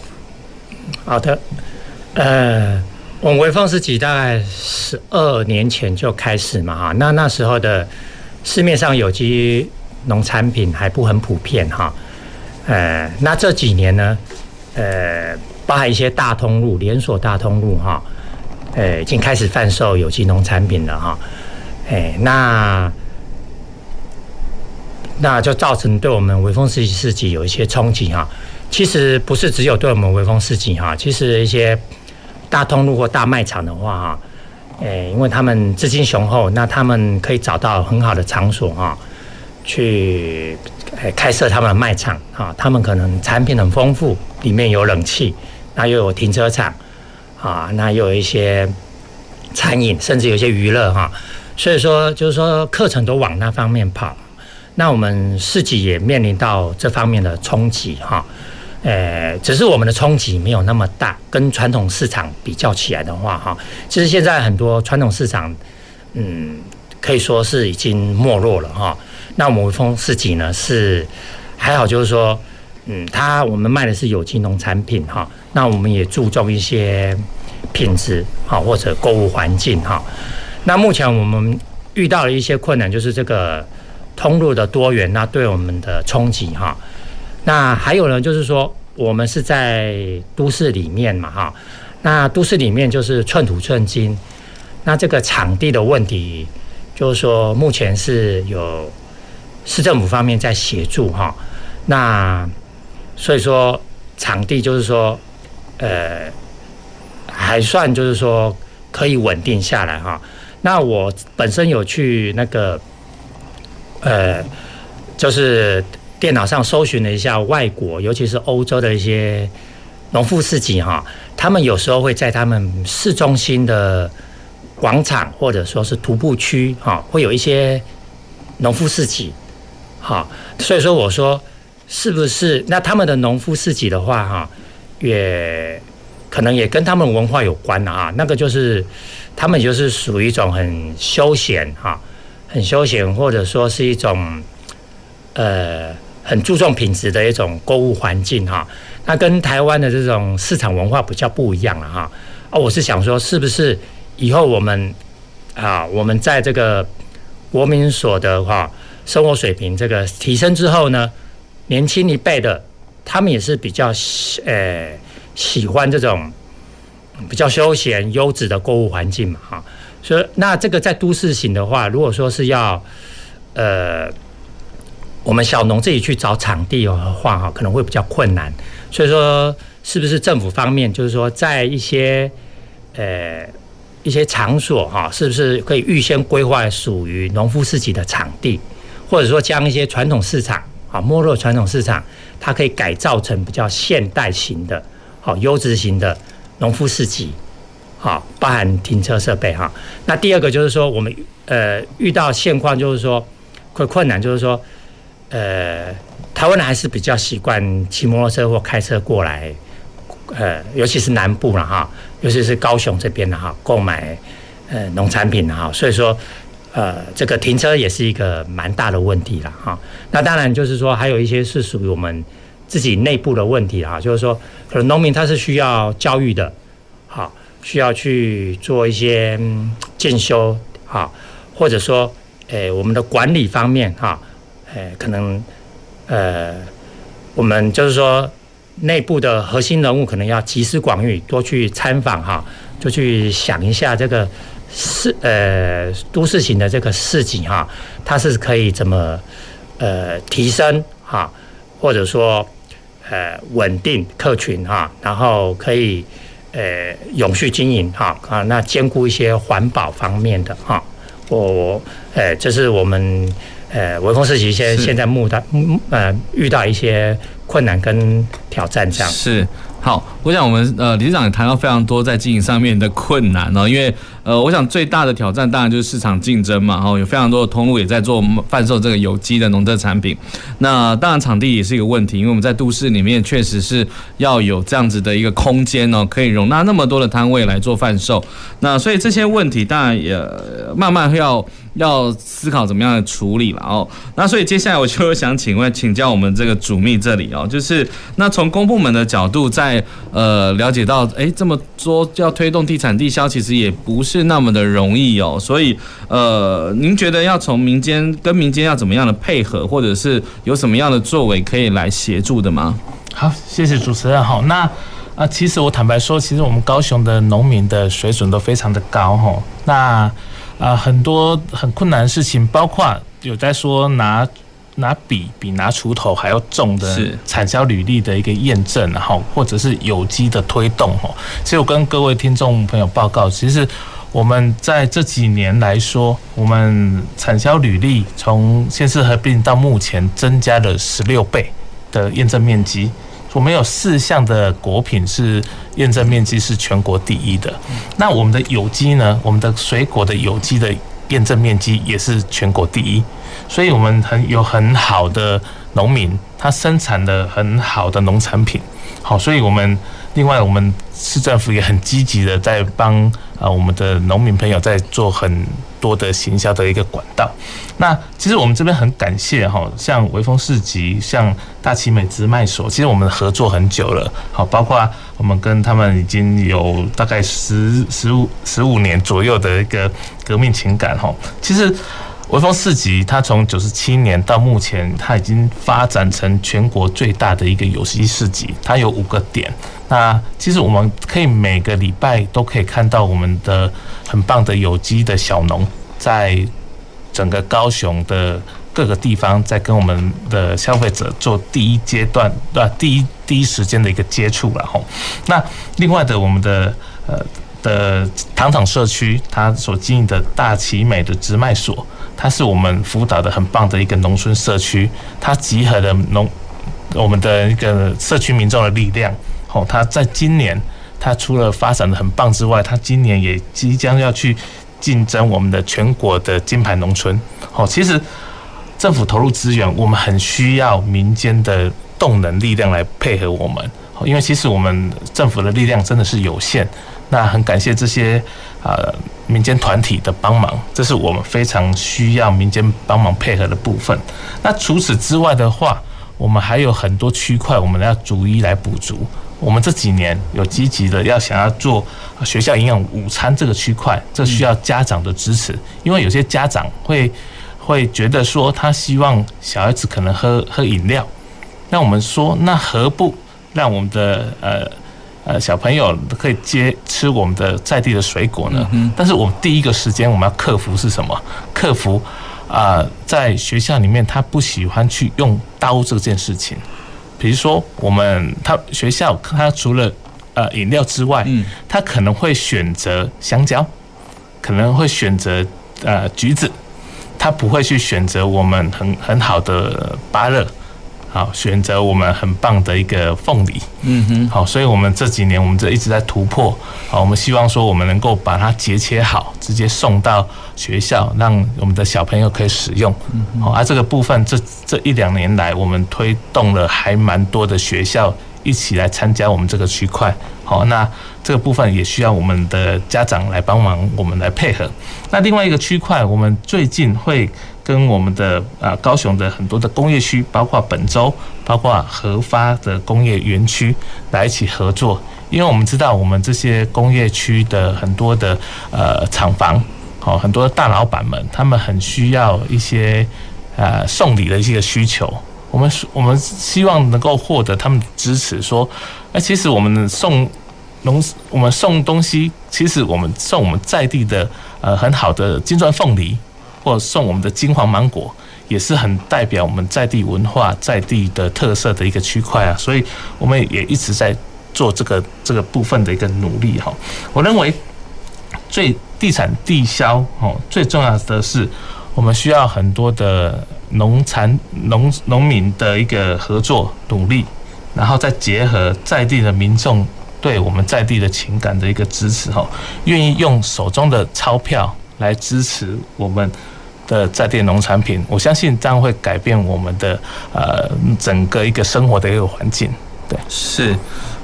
好的，呃，我们微风市集大概十二年前就开始嘛，哈，那那时候的市面上有机农产品还不很普遍，哈，呃，那这几年呢，呃，包含一些大通路、连锁大通路，哈，呃，已经开始贩售有机农产品了，哈。哎，那那就造成对我们微风市集市集有一些冲击哈。其实不是只有对我们微风市集哈，其实一些大通路或大卖场的话哈，哎，因为他们资金雄厚，那他们可以找到很好的场所哈，去开设他们的卖场哈。他们可能产品很丰富，里面有冷气，那又有停车场啊，那有一些餐饮，甚至有些娱乐哈。所以说，就是说课程都往那方面跑，那我们市集也面临到这方面的冲击哈，呃，只是我们的冲击没有那么大，跟传统市场比较起来的话哈，其实现在很多传统市场，嗯，可以说是已经没落了哈。那我们微风市集呢是还好，就是说，嗯，它我们卖的是有机农产品哈，那我们也注重一些品质哈，或者购物环境哈。那目前我们遇到了一些困难，就是这个通路的多元，那对我们的冲击哈。那还有呢，就是说我们是在都市里面嘛哈。那都市里面就是寸土寸金，那这个场地的问题，就是说目前是有市政府方面在协助哈。那所以说场地就是说，呃，还算就是说可以稳定下来哈。那我本身有去那个，呃，就是电脑上搜寻了一下外国，尤其是欧洲的一些农夫市集哈，他们有时候会在他们市中心的广场或者说是徒步区哈，会有一些农夫市集，哈，所以说我说是不是那他们的农夫市集的话哈，也可能也跟他们文化有关啊，那个就是。他们就是属于一种很休闲哈，很休闲，或者说是一种呃很注重品质的一种购物环境哈。那跟台湾的这种市场文化比较不一样了哈。啊，我是想说，是不是以后我们啊，我们在这个国民所得哈生活水平这个提升之后呢，年轻一辈的他们也是比较喜呃喜欢这种。比较休闲、优质的购物环境嘛，哈，所以那这个在都市型的话，如果说是要，呃，我们小农自己去找场地的话，哈，可能会比较困难。所以说，是不是政府方面，就是说，在一些，呃，一些场所，哈，是不是可以预先规划属于农夫市集的场地，或者说将一些传统市场，啊，没落传统市场，它可以改造成比较现代型的，好，优质型的。农夫市集，好，包含停车设备哈。那第二个就是说，我们呃遇到现况就是说困困难，就是说呃台湾人还是比较习惯骑摩托车或开车过来，呃尤其是南部了哈，尤其是高雄这边的哈，购买呃农产品哈，所以说呃这个停车也是一个蛮大的问题了哈。那当然就是说还有一些是属于我们。自己内部的问题啊，就是说，可能农民他是需要教育的，好，需要去做一些进修，好，或者说，诶，我们的管理方面，哈，诶，可能，呃，我们就是说，内部的核心人物可能要集思广益，多去参访，哈，就去想一下这个市，呃，都市型的这个市井，哈，它是可以怎么，呃，提升，哈，或者说。呃，稳定客群哈，然后可以呃永续经营哈啊，那兼顾一些环保方面的哈，我呃这是我们呃文峰市集现现在目的呃遇到一些困难跟挑战这样是。好，我想我们呃理事长也谈到非常多在经营上面的困难哦，因为呃我想最大的挑战当然就是市场竞争嘛，哈，有非常多的通路也在做贩售这个有机的农特产品，那当然场地也是一个问题，因为我们在都市里面确实是要有这样子的一个空间哦，可以容纳那么多的摊位来做贩售，那所以这些问题当然也慢慢要。要思考怎么样的处理了哦，那所以接下来我就想请问请教我们这个主秘这里哦，就是那从公部门的角度在呃了解到，哎，这么说要推动地产地销，其实也不是那么的容易哦，所以呃，您觉得要从民间跟民间要怎么样的配合，或者是有什么样的作为可以来协助的吗？好，谢谢主持人。好，那啊，其实我坦白说，其实我们高雄的农民的水准都非常的高哈，那。啊，很多很困难的事情，包括有在说拿拿笔比拿锄头还要重的产销履历的一个验证，然后或者是有机的推动哈。其实我跟各位听众朋友报告，其实我们在这几年来说，我们产销履历从县市合并到目前增加了十六倍的验证面积。我们有四项的果品是验证面积是全国第一的，那我们的有机呢？我们的水果的有机的验证面积也是全国第一，所以我们很有很好的农民，他生产了很好的农产品。好，所以我们另外我们市政府也很积极的在帮啊我们的农民朋友在做很多的行销的一个管道。那其实我们这边很感谢哈，像微风市集、像大奇美直卖所，其实我们合作很久了。好，包括我们跟他们已经有大概十十五十五年左右的一个革命情感哈。其实微风市集它从九十七年到目前，它已经发展成全国最大的一个游戏市集，它有五个点。那其实我们可以每个礼拜都可以看到我们的很棒的有机的小农在。整个高雄的各个地方，在跟我们的消费者做第一阶段对吧？第一第一时间的一个接触了吼。那另外的我们的呃的糖厂社区，它所经营的大奇美的直卖所，它是我们辅导的很棒的一个农村社区，它集合了农我们的一个社区民众的力量。吼，它在今年，它除了发展的很棒之外，它今年也即将要去竞争我们的全国的金牌农村。哦，其实政府投入资源，我们很需要民间的动能力量来配合我们。因为其实我们政府的力量真的是有限。那很感谢这些呃民间团体的帮忙，这是我们非常需要民间帮忙配合的部分。那除此之外的话，我们还有很多区块，我们要逐一来补足。我们这几年有积极的要想要做学校营养午餐这个区块，这需要家长的支持，因为有些家长会会觉得说，他希望小孩子可能喝喝饮料，那我们说，那何不让我们的呃呃小朋友可以接吃我们的在地的水果呢？但是我们第一个时间我们要克服是什么？克服啊，在学校里面他不喜欢去用刀这件事情。比如说，我们他学校他除了呃饮料之外，嗯，他可能会选择香蕉，可能会选择呃橘子，他不会去选择我们很很好的芭乐。好，选择我们很棒的一个凤梨，嗯哼，好，所以我们这几年我们就一直在突破，好，我们希望说我们能够把它截切好，直接送到学校，让我们的小朋友可以使用，好，而这个部分这这一两年来，我们推动了还蛮多的学校一起来参加我们这个区块，好，那这个部分也需要我们的家长来帮忙，我们来配合。那另外一个区块，我们最近会。跟我们的啊高雄的很多的工业区，包括本州，包括核发的工业园区来一起合作，因为我们知道我们这些工业区的很多的呃厂房，好，很多的大老板们，他们很需要一些呃送礼的一些需求，我们我们希望能够获得他们的支持，说，哎，其实我们送农我们送东西，其实我们送我们在地的呃很好的金钻凤梨。或送我们的金黄芒果，也是很代表我们在地文化、在地的特色的一个区块啊，所以我们也一直在做这个这个部分的一个努力哈。我认为最地产地销哦，最重要的是我们需要很多的农产农农民的一个合作努力，然后再结合在地的民众对我们在地的情感的一个支持哈，愿意用手中的钞票来支持我们。的在地农产品，我相信这样会改变我们的呃整个一个生活的一个环境。对，是，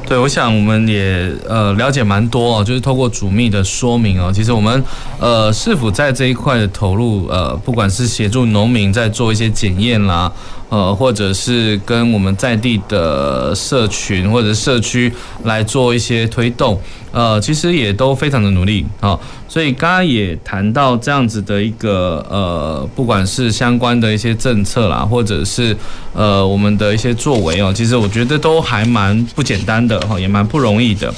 对，我想我们也呃了解蛮多哦，就是透过主秘的说明哦，其实我们呃市府在这一块的投入呃，不管是协助农民在做一些检验啦。呃，或者是跟我们在地的社群或者社区来做一些推动，呃，其实也都非常的努力啊。所以刚刚也谈到这样子的一个呃，不管是相关的一些政策啦，或者是呃我们的一些作为哦，其实我觉得都还蛮不简单的哈，也蛮不容易的。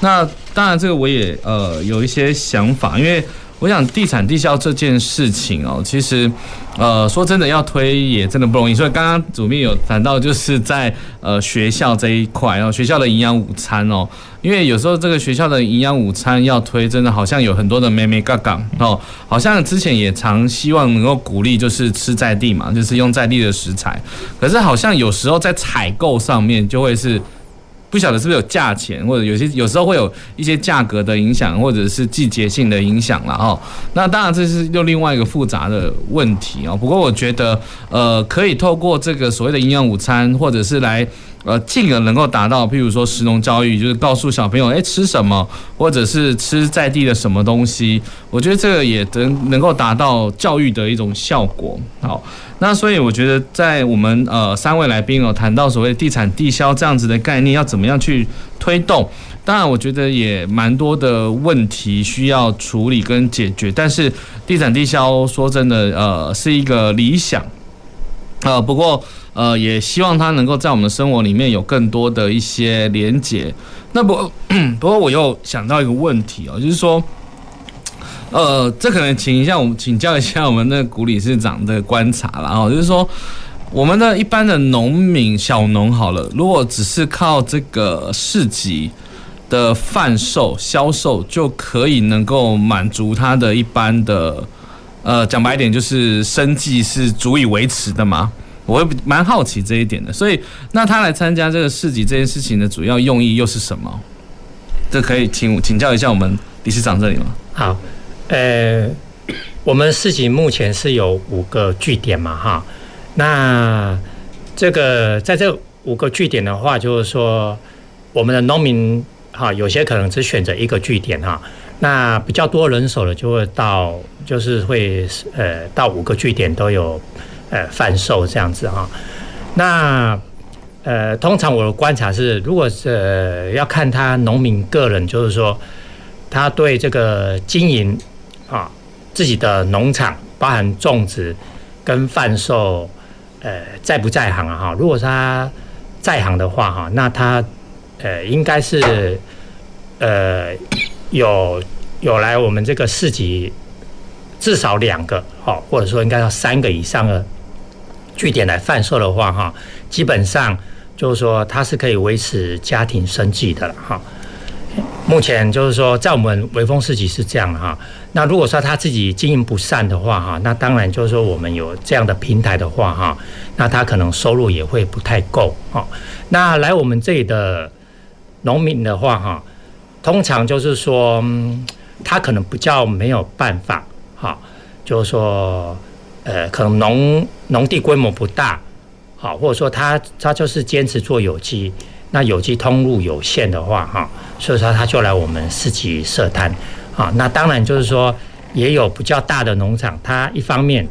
那当然，这个我也呃有一些想法，因为。我想地产地销这件事情哦，其实，呃，说真的要推也真的不容易。所以刚刚主秘有谈到，就是在呃学校这一块哦，学校的营养午餐哦，因为有时候这个学校的营养午餐要推，真的好像有很多的眉眉角角哦，好像之前也常希望能够鼓励，就是吃在地嘛，就是用在地的食材，可是好像有时候在采购上面就会是。不晓得是不是有价钱，或者有些有时候会有一些价格的影响，或者是季节性的影响了哦。那当然这是又另外一个复杂的问题哦。不过我觉得，呃，可以透过这个所谓的营养午餐，或者是来。呃，进而能够达到，譬如说食农教育，就是告诉小朋友，哎，吃什么，或者是吃在地的什么东西，我觉得这个也能能够达到教育的一种效果。好，那所以我觉得，在我们呃三位来宾哦谈到所谓地产地销这样子的概念，要怎么样去推动？当然，我觉得也蛮多的问题需要处理跟解决。但是地产地销说真的，呃，是一个理想。呃，不过。呃，也希望它能够在我们的生活里面有更多的一些连结。那不，不过我又想到一个问题哦，就是说，呃，这可能请一下我们请教一下我们的股理事长的观察了哦，就是说我们的一般的农民小农好了，如果只是靠这个市集的贩售销售就可以能够满足他的一般的，呃，讲白一点就是生计是足以维持的嘛？我也蛮好奇这一点的，所以那他来参加这个市集这件事情的主要用意又是什么？这可以请请教一下我们理事长这里吗？好。呃，我们市集目前是有五个据点嘛，哈。那这个在这五个据点的话，就是说我们的农民哈，有些可能只选择一个据点哈。那比较多人手的就会到，就是会呃到五个据点都有呃贩售这样子哈。那呃，通常我的观察是，如果是、呃、要看他农民个人，就是说他对这个经营。啊，自己的农场包含种植跟贩售，呃，在不在行啊？哈，如果他在行的话，哈，那他呃应该是呃有有来我们这个市集至少两个，哈，或者说应该要三个以上的据点来贩售的话，哈，基本上就是说他是可以维持家庭生计的了，哈。目前就是说，在我们微风市集是这样哈。那如果说他自己经营不善的话哈，那当然就是说我们有这样的平台的话哈，那他可能收入也会不太够哈。那来我们这里的农民的话哈，通常就是说他可能比较没有办法哈，就是说呃，可能农农地规模不大，好，或者说他他就是坚持做有机。那有机通路有限的话，哈，所以说他就来我们市集设摊，啊，那当然就是说也有比较大的农场，它一方面，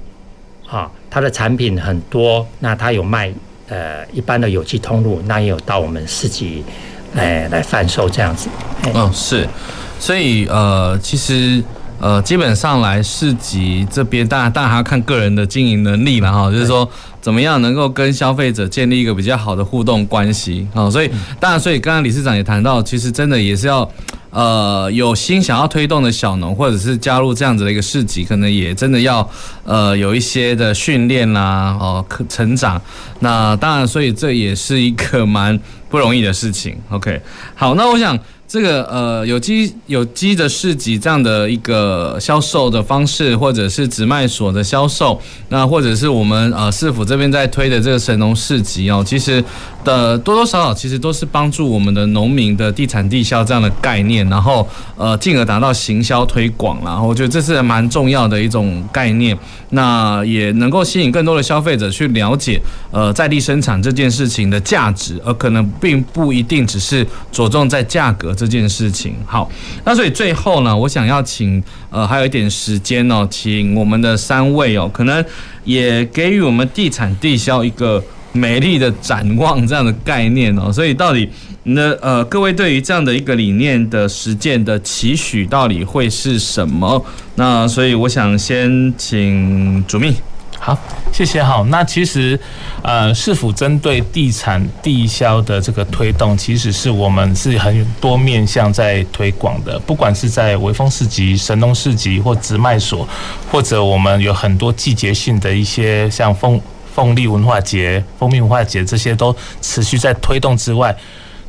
啊，它的产品很多，那它有卖呃一般的有机通路，那也有到我们市集来来贩售这样子。嗯，是，所以呃，其实。呃，基本上来市集这边，当然当然还要看个人的经营能力了哈，就是说怎么样能够跟消费者建立一个比较好的互动关系啊。所以当然，所以刚刚理事长也谈到，其实真的也是要呃有心想要推动的小农，或者是加入这样子的一个市集，可能也真的要呃有一些的训练啦，哦，成长。那当然，所以这也是一个蛮不容易的事情。OK，好，那我想。这个呃有机有机的市集这样的一个销售的方式，或者是直卖所的销售，那或者是我们呃市府这边在推的这个神农市集哦，其实的多多少少其实都是帮助我们的农民的地产地销这样的概念，然后呃进而达到行销推广，然后我觉得这是蛮重要的一种概念，那也能够吸引更多的消费者去了解呃在地生产这件事情的价值，而可能并不一定只是着重在价格。这件事情好，那所以最后呢，我想要请呃还有一点时间哦，请我们的三位哦，可能也给予我们地产地销一个美丽的展望这样的概念哦。所以到底那呃各位对于这样的一个理念的实践的期许到底会是什么？那所以我想先请主秘。好，谢谢。好，那其实，呃，市府针对地产地销的这个推动，其实是我们是很多面向在推广的。不管是在微风市集、神农市集或直卖所，或者我们有很多季节性的一些像凤凤梨文化节、蜂蜜文化节这些，都持续在推动之外，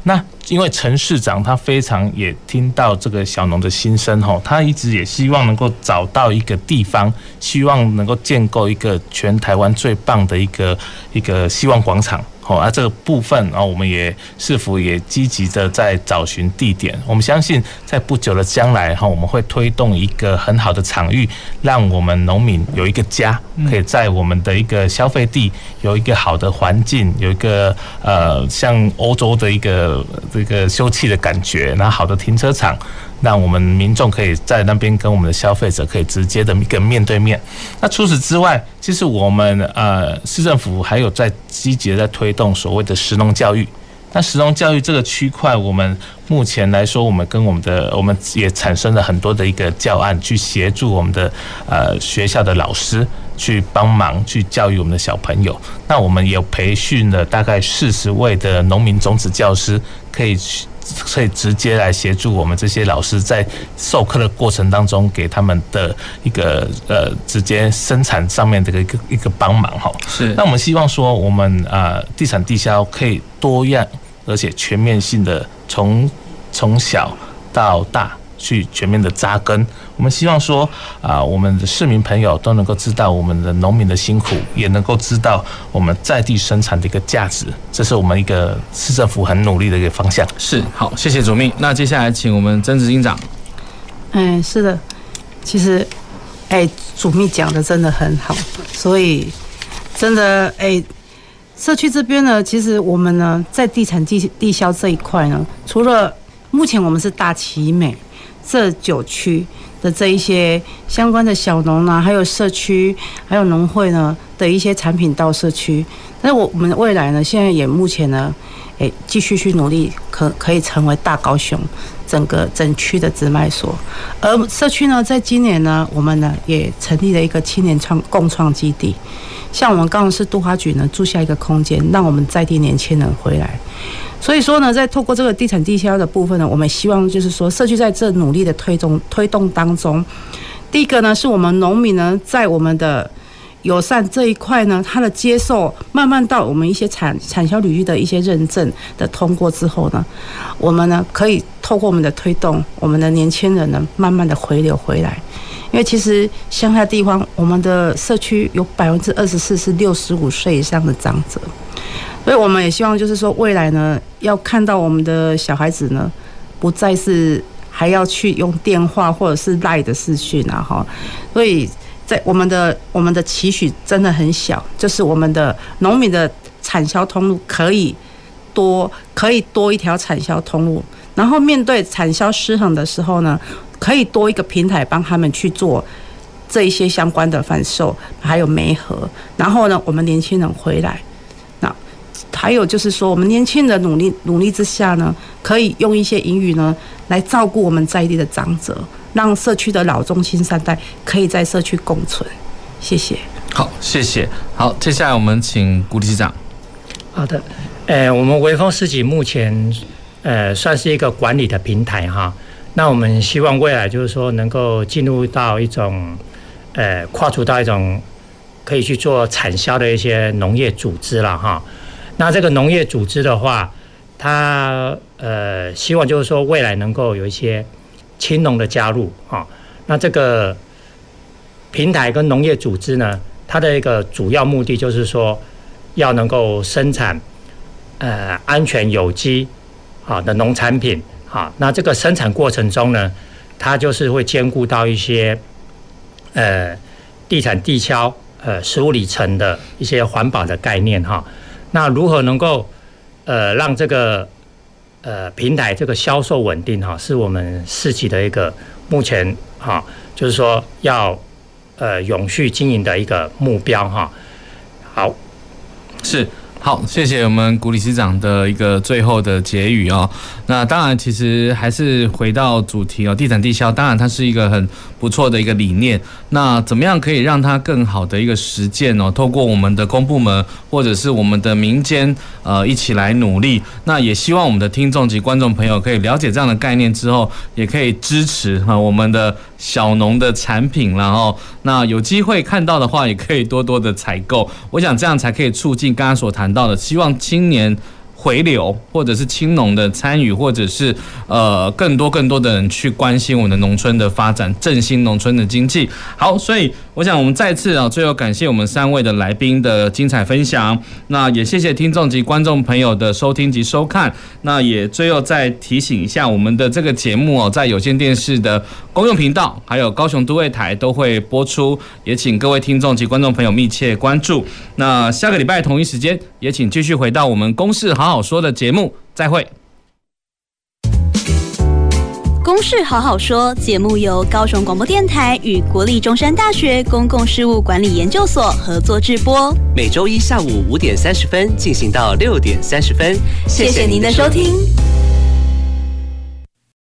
那。因为陈市长他非常也听到这个小农的心声吼，他一直也希望能够找到一个地方，希望能够建构一个全台湾最棒的一个一个希望广场。好，啊，这个部分啊，我们也是否也积极的在找寻地点。我们相信在不久的将来哈，我们会推动一个很好的场域，让我们农民有一个家，可以在我们的一个消费地有一个好的环境，有一个呃像欧洲的一个这个休憩的感觉，那好的停车场。让我们民众可以在那边跟我们的消费者可以直接的一个面对面。那除此之外，其实我们呃市政府还有在积极的在推动所谓的石农教育。那石农教育这个区块，我们目前来说，我们跟我们的我们也产生了很多的一个教案，去协助我们的呃学校的老师。去帮忙去教育我们的小朋友。那我们也有培训了大概四十位的农民种子教师，可以去。可以直接来协助我们这些老师在授课的过程当中，给他们的一个呃直接生产上面的一个一个帮忙哈。是。那我们希望说，我们呃地产地销可以多样而且全面性的从从小到大。去全面的扎根，我们希望说啊，我们的市民朋友都能够知道我们的农民的辛苦，也能够知道我们在地生产的一个价值，这是我们一个市政府很努力的一个方向。是，好，谢谢主秘。那接下来请我们曾执行长。嗯，是的，其实，哎，主秘讲的真的很好，所以真的，哎，社区这边呢，其实我们呢，在地产地地销这一块呢，除了目前我们是大奇美。这九区的这一些相关的小农啊，还有社区，还有农会呢的一些产品到社区，那我我们未来呢，现在也目前呢，诶，继续去努力，可可以成为大高雄整个整区的直卖所。而社区呢，在今年呢，我们呢也成立了一个青年创共创基地，像我们高雄市都发局呢，租下一个空间，让我们在地年轻人回来。所以说呢，在透过这个地产地销的部分呢，我们希望就是说，社区在这努力的推动推动当中，第一个呢，是我们农民呢，在我们的友善这一块呢，他的接受慢慢到我们一些产产销领域的一些认证的通过之后呢，我们呢可以透过我们的推动，我们的年轻人呢慢慢的回流回来，因为其实乡下地方，我们的社区有百分之二十四是六十五岁以上的长者。所以我们也希望，就是说，未来呢，要看到我们的小孩子呢，不再是还要去用电话或者是赖的视讯啊，哈。所以在我们的我们的期许真的很小，就是我们的农民的产销通路可以多，可以多一条产销通路。然后面对产销失衡的时候呢，可以多一个平台帮他们去做这一些相关的贩售，还有媒合。然后呢，我们年轻人回来。那还有就是说，我们年轻人努力努力之下呢，可以用一些盈余呢来照顾我们在地的长者，让社区的老中青三代可以在社区共存。谢谢。好，谢谢。好，接下来我们请古理事长。好的，呃，我们微风市集目前呃算是一个管理的平台哈。那我们希望未来就是说能够进入到一种呃跨出到一种可以去做产销的一些农业组织了哈。那这个农业组织的话，它呃希望就是说未来能够有一些青农的加入啊。那这个平台跟农业组织呢，它的一个主要目的就是说要能够生产呃安全有机好的农产品啊。那这个生产过程中呢，它就是会兼顾到一些呃地产地销呃食物里程的一些环保的概念哈。那如何能够呃让这个呃平台这个销售稳定哈，是我们市集的一个目前哈，就是说要呃永续经营的一个目标哈。好，是。好，谢谢我们古理事长的一个最后的结语哦。那当然，其实还是回到主题哦，地产地销，当然它是一个很不错的一个理念。那怎么样可以让它更好的一个实践哦？透过我们的公部门或者是我们的民间呃一起来努力。那也希望我们的听众及观众朋友可以了解这样的概念之后，也可以支持哈我们的小农的产品，然后那有机会看到的话，也可以多多的采购。我想这样才可以促进刚刚所谈。到的希望青年回流，或者是青农的参与，或者是呃更多更多的人去关心我们的农村的发展，振兴农村的经济。好，所以我想我们再次啊，最后感谢我们三位的来宾的精彩分享。那也谢谢听众及观众朋友的收听及收看。那也最后再提醒一下，我们的这个节目哦，在有线电视的公用频道，还有高雄都会台都会播出，也请各位听众及观众朋友密切关注。那下个礼拜同一时间，也请继续回到我们公视好好说的节目，再会。公事好好说节目由高雄广播电台与国立中山大学公共事务管理研究所合作制播，每周一下午五点三十分进行到六点三十分。谢谢您的收听。